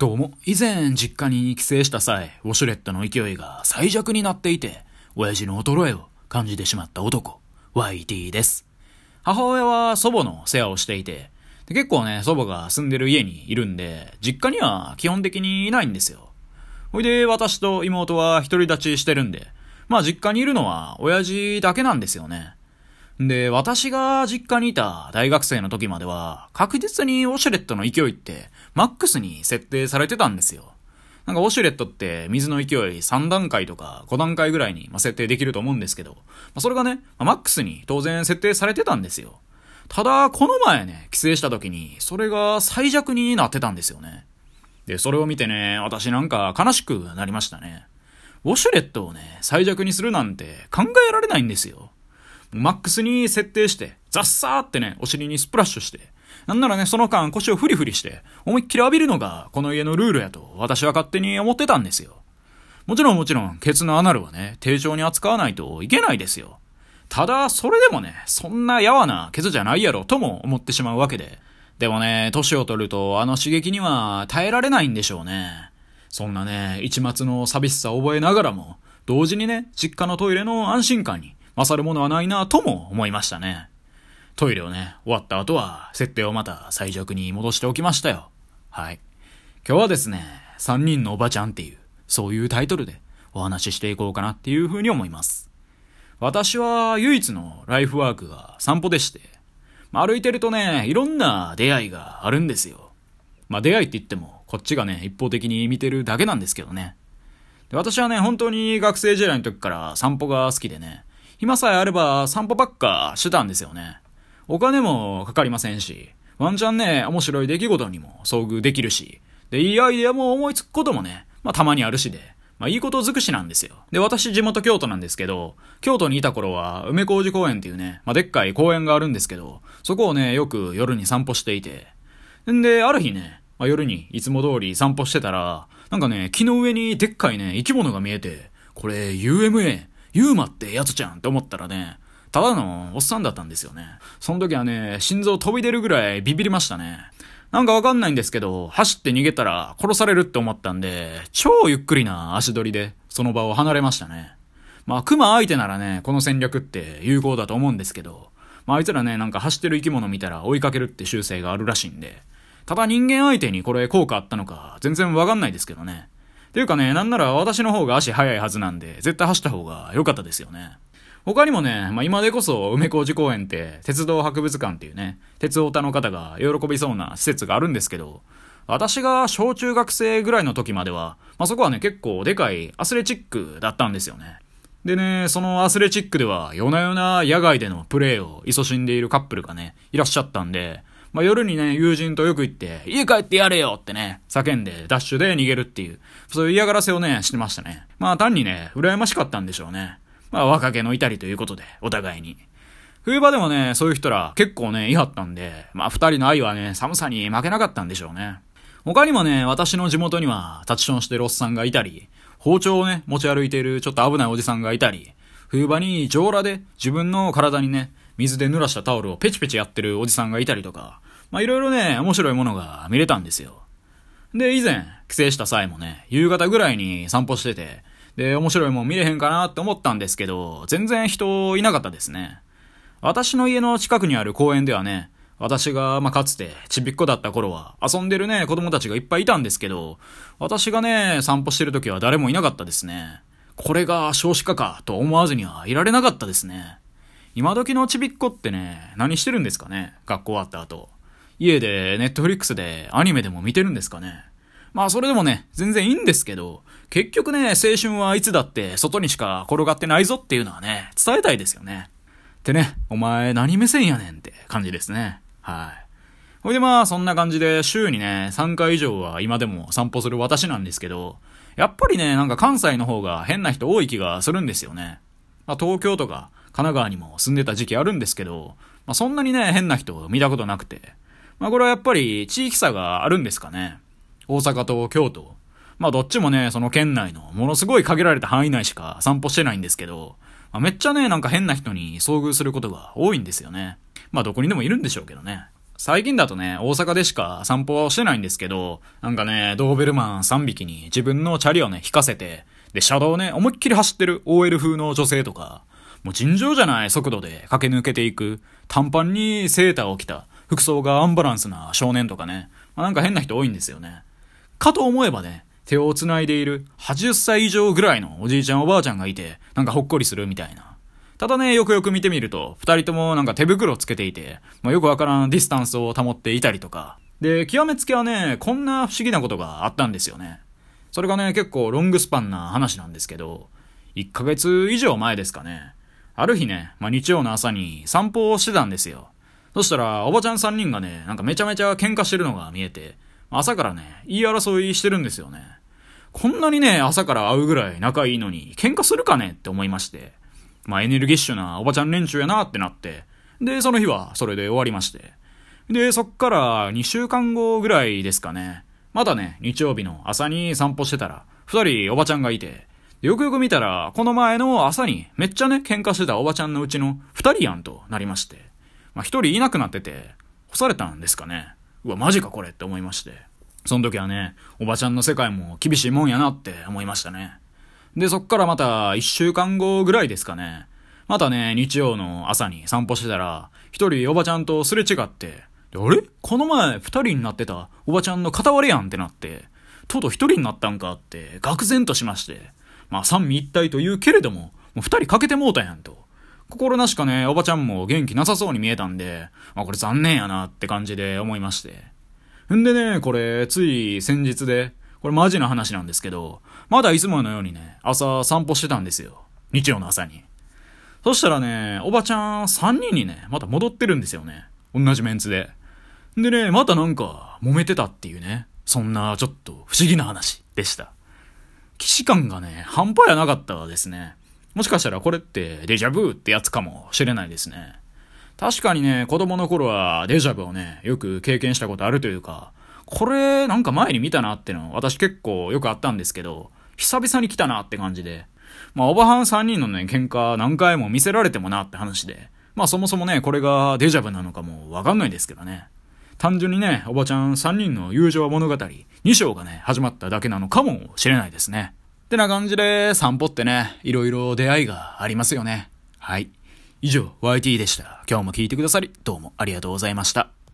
どうも、以前実家に帰省した際、ウォシュレットの勢いが最弱になっていて、親父の衰えを感じてしまった男、YT です。母親は祖母の世話をしていて、で結構ね、祖母が住んでる家にいるんで、実家には基本的にいないんですよ。ほいで、私と妹は独り立ちしてるんで、まあ実家にいるのは親父だけなんですよね。で、私が実家にいた大学生の時までは、確実にウォシュレットの勢いって、マックスに設定されてたんですよ。なんかウォシュレットって水の勢い3段階とか5段階ぐらいに設定できると思うんですけど、それがね、マックスに当然設定されてたんですよ。ただ、この前ね、帰省した時に、それが最弱になってたんですよね。で、それを見てね、私なんか悲しくなりましたね。ウォシュレットをね、最弱にするなんて考えられないんですよ。マックスに設定して、ザッサーってね、お尻にスプラッシュして、なんならね、その間腰をフリフリして、思いっきり浴びるのがこの家のルールやと私は勝手に思ってたんですよ。もちろんもちろん、ケツのアナルはね、丁重に扱わないといけないですよ。ただ、それでもね、そんなやわなケツじゃないやろとも思ってしまうわけで。でもね、年を取るとあの刺激には耐えられないんでしょうね。そんなね、一末の寂しさを覚えながらも、同時にね、実家のトイレの安心感に勝るものはないなとも思いましたね。トイレをね、終わった後は、設定をまた最弱に戻しておきましたよ。はい。今日はですね、3人のおばちゃんっていう、そういうタイトルでお話ししていこうかなっていうふうに思います。私は唯一のライフワークが散歩でして、ま歩いてるとね、いろんな出会いがあるんですよ。まあ出会いって言っても、こっちがね、一方的に見てるだけなんですけどね。で私はね、本当に学生時代の時から散歩が好きでね、暇さえあれば散歩ばっかしてたんですよね。お金もかかりませんし、ワンチャンね、面白い出来事にも遭遇できるし、で、いいアイデアも思いつくこともね、まあたまにあるしで、まあいいこと尽くしなんですよ。で、私地元京都なんですけど、京都にいた頃は梅小路公園っていうね、まあでっかい公園があるんですけど、そこをね、よく夜に散歩していて、んで、ある日ね、まあ、夜にいつも通り散歩してたら、なんかね、木の上にでっかいね、生き物が見えて、これ UMA、ユーマってやつじゃんって思ったらね、ただのおっさんだったんですよね。その時はね、心臓飛び出るぐらいビビりましたね。なんかわかんないんですけど、走って逃げたら殺されるって思ったんで、超ゆっくりな足取りでその場を離れましたね。まあ、熊相手ならね、この戦略って有効だと思うんですけど、まあ、あいつらね、なんか走ってる生き物見たら追いかけるって習性があるらしいんで、ただ人間相手にこれ効果あったのか全然わかんないですけどね。ていうかね、なんなら私の方が足速いはずなんで、絶対走った方が良かったですよね。他にもね、まあ、今でこそ梅小路公園って鉄道博物館っていうね、鉄オタの方が喜びそうな施設があるんですけど、私が小中学生ぐらいの時までは、まあ、そこはね、結構でかいアスレチックだったんですよね。でね、そのアスレチックでは夜な夜な野外でのプレイを勤しんでいるカップルがね、いらっしゃったんで、まあ、夜にね、友人とよく行って、家帰ってやれよってね、叫んで、ダッシュで逃げるっていう、そういう嫌がらせをね、してましたね。まあ、単にね、羨ましかったんでしょうね。まあ、若気の至りということで、お互いに。冬場でもね、そういう人ら結構ね、いはったんで、まあ、二人の愛はね、寒さに負けなかったんでしょうね。他にもね、私の地元には、立ちションしてるおっさんがいたり、包丁をね、持ち歩いているちょっと危ないおじさんがいたり、冬場に上裸で自分の体にね、水で濡らしたタオルをペチペチやってるおじさんがいたりとか、まあいろいろね、面白いものが見れたんですよ。で、以前、帰省した際もね、夕方ぐらいに散歩してて、で、面白いもん見れへんかなって思ったんですけど、全然人いなかったですね。私の家の近くにある公園ではね、私が、まあ、かつて、ちびっこだった頃は、遊んでるね、子供たちがいっぱいいたんですけど、私がね、散歩してる時は誰もいなかったですね。これが少子化か、と思わずにはいられなかったですね。今時のちびっこってね、何してるんですかね？学校終わった後。家でネットフリックスでアニメでも見てるんですかね？まあそれでもね、全然いいんですけど、結局ね、青春はいつだって外にしか転がってないぞっていうのはね、伝えたいですよね。ってね、お前何目線やねんって感じですね。はい。ほいでまあそんな感じで週にね、3回以上は今でも散歩する私なんですけど、やっぱりね、なんか関西の方が変な人多い気がするんですよね。まあ東京とか神奈川にも住んでた時期あるんですけど、まあそんなにね、変な人見たことなくて、まあこれはやっぱり地域差があるんですかね。大阪と京都。まあどっちもね、その県内のものすごい限られた範囲内しか散歩してないんですけど、まあ、めっちゃね、なんか変な人に遭遇することが多いんですよね。まあどこにでもいるんでしょうけどね。最近だとね、大阪でしか散歩はしてないんですけど、なんかね、ドーベルマン3匹に自分のチャリをね、引かせて、で、車道をね、思いっきり走ってる OL 風の女性とか、もう尋常じゃない速度で駆け抜けていく、短パンにセーターを着た、服装がアンバランスな少年とかね、まあ、なんか変な人多いんですよね。かと思えばね、手を繋いでいる80歳以上ぐらいのおじいちゃんおばあちゃんがいて、なんかほっこりするみたいな。ただね、よくよく見てみると、二人ともなんか手袋つけていて、まあ、よくわからんディスタンスを保っていたりとか。で、極めつけはね、こんな不思議なことがあったんですよね。それがね、結構ロングスパンな話なんですけど、1ヶ月以上前ですかね。ある日ね、まあ、日曜の朝に散歩をしてたんですよ。そしたら、おばちゃん3人がね、なんかめちゃめちゃ喧嘩してるのが見えて、朝からね、言い争いしてるんですよね。こんなにね、朝から会うぐらい仲いいのに、喧嘩するかねって思いまして。まあエネルギッシュなおばちゃん連中やなってなって、で、その日はそれで終わりまして。で、そっから2週間後ぐらいですかね。またね、日曜日の朝に散歩してたら、二人おばちゃんがいて、よくよく見たら、この前の朝にめっちゃね、喧嘩してたおばちゃんのうちの二人やんとなりまして。まあ一人いなくなってて、干されたんですかね。うわ、マジかこれって思いまして。その時はね、おばちゃんの世界も厳しいもんやなって思いましたね。で、そっからまた一週間後ぐらいですかね。またね、日曜の朝に散歩してたら、一人おばちゃんとすれ違って、あれ？この前二人になってたおばちゃんの片割れやんってなって、とうとう一人になったんかって、愕然としまして。まあ三位一体と言うけれども、もう二人かけてもうたやんと。心なしかね、おばちゃんも元気なさそうに見えたんで、まあこれ残念やなって感じで思いまして。んでね、これ、つい先日で、これマジな話なんですけど、まだいつものようにね、朝散歩してたんですよ。日曜の朝に。そしたらね、おばちゃん3人にね、また戻ってるんですよね。同じメンツで。でね、またなんか揉めてたっていうね、そんなちょっと不思議な話でした。騎士感がね、半端やなかったですね。もしかしたらこれってデジャブってやつかもしれないですね。確かにね、子供の頃はデジャブをね、よく経験したことあるというか、これなんか前に見たなっての私結構よくあったんですけど、久々に来たなって感じで、まあ、おばはん3人のね、喧嘩何回も見せられてもなって話で、まあそもそもね、これがデジャブなのかもわかんないですけどね。単純にね、おばちゃん3人の友情物語、2章がね、始まっただけなのかもしれないですね。ってな感じで散歩ってね、いろいろ出会いがありますよね。はい。以上、YT でした。今日も聞いてくださり、どうもありがとうございました。